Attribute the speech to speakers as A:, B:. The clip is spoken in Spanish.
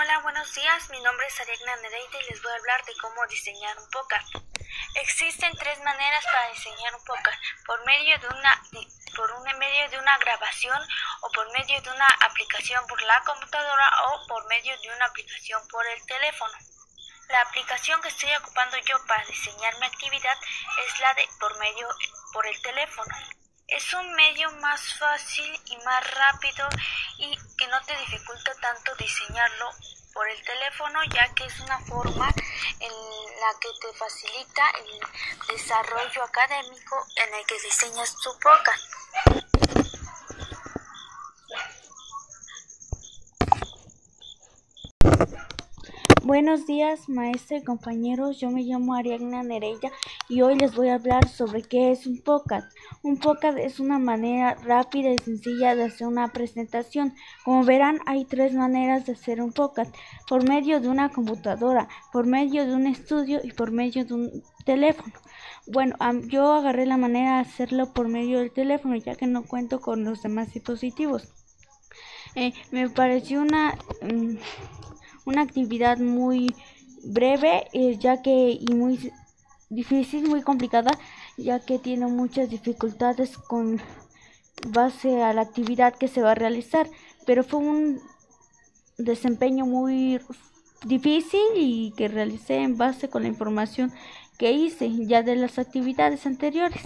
A: Hola, buenos días. Mi nombre es Ariadna Nereida y les voy a hablar de cómo diseñar un podcast. Existen tres maneras para diseñar un podcast: por medio de una por un medio de una grabación o por medio de una aplicación por la computadora o por medio de una aplicación por el teléfono. La aplicación que estoy ocupando yo para diseñar mi actividad es la de por medio por el teléfono. Es un medio más fácil y más rápido y que no te dificulta tanto diseñarlo por el teléfono ya que es una forma en la que te facilita el desarrollo académico en el que diseñas tu podcast.
B: Buenos días, maestra y compañeros. Yo me llamo Ariadna Nereida y hoy les voy a hablar sobre qué es un podcast. Un podcast es una manera rápida y sencilla de hacer una presentación. Como verán, hay tres maneras de hacer un podcast: por medio de una computadora, por medio de un estudio y por medio de un teléfono. Bueno, yo agarré la manera de hacerlo por medio del teléfono, ya que no cuento con los demás dispositivos. Eh, me pareció una. Mm, una actividad muy breve, eh, ya que y muy difícil, muy complicada, ya que tiene muchas dificultades con base a la actividad que se va a realizar, pero fue un desempeño muy difícil y que realicé en base con la información que hice ya de las actividades anteriores.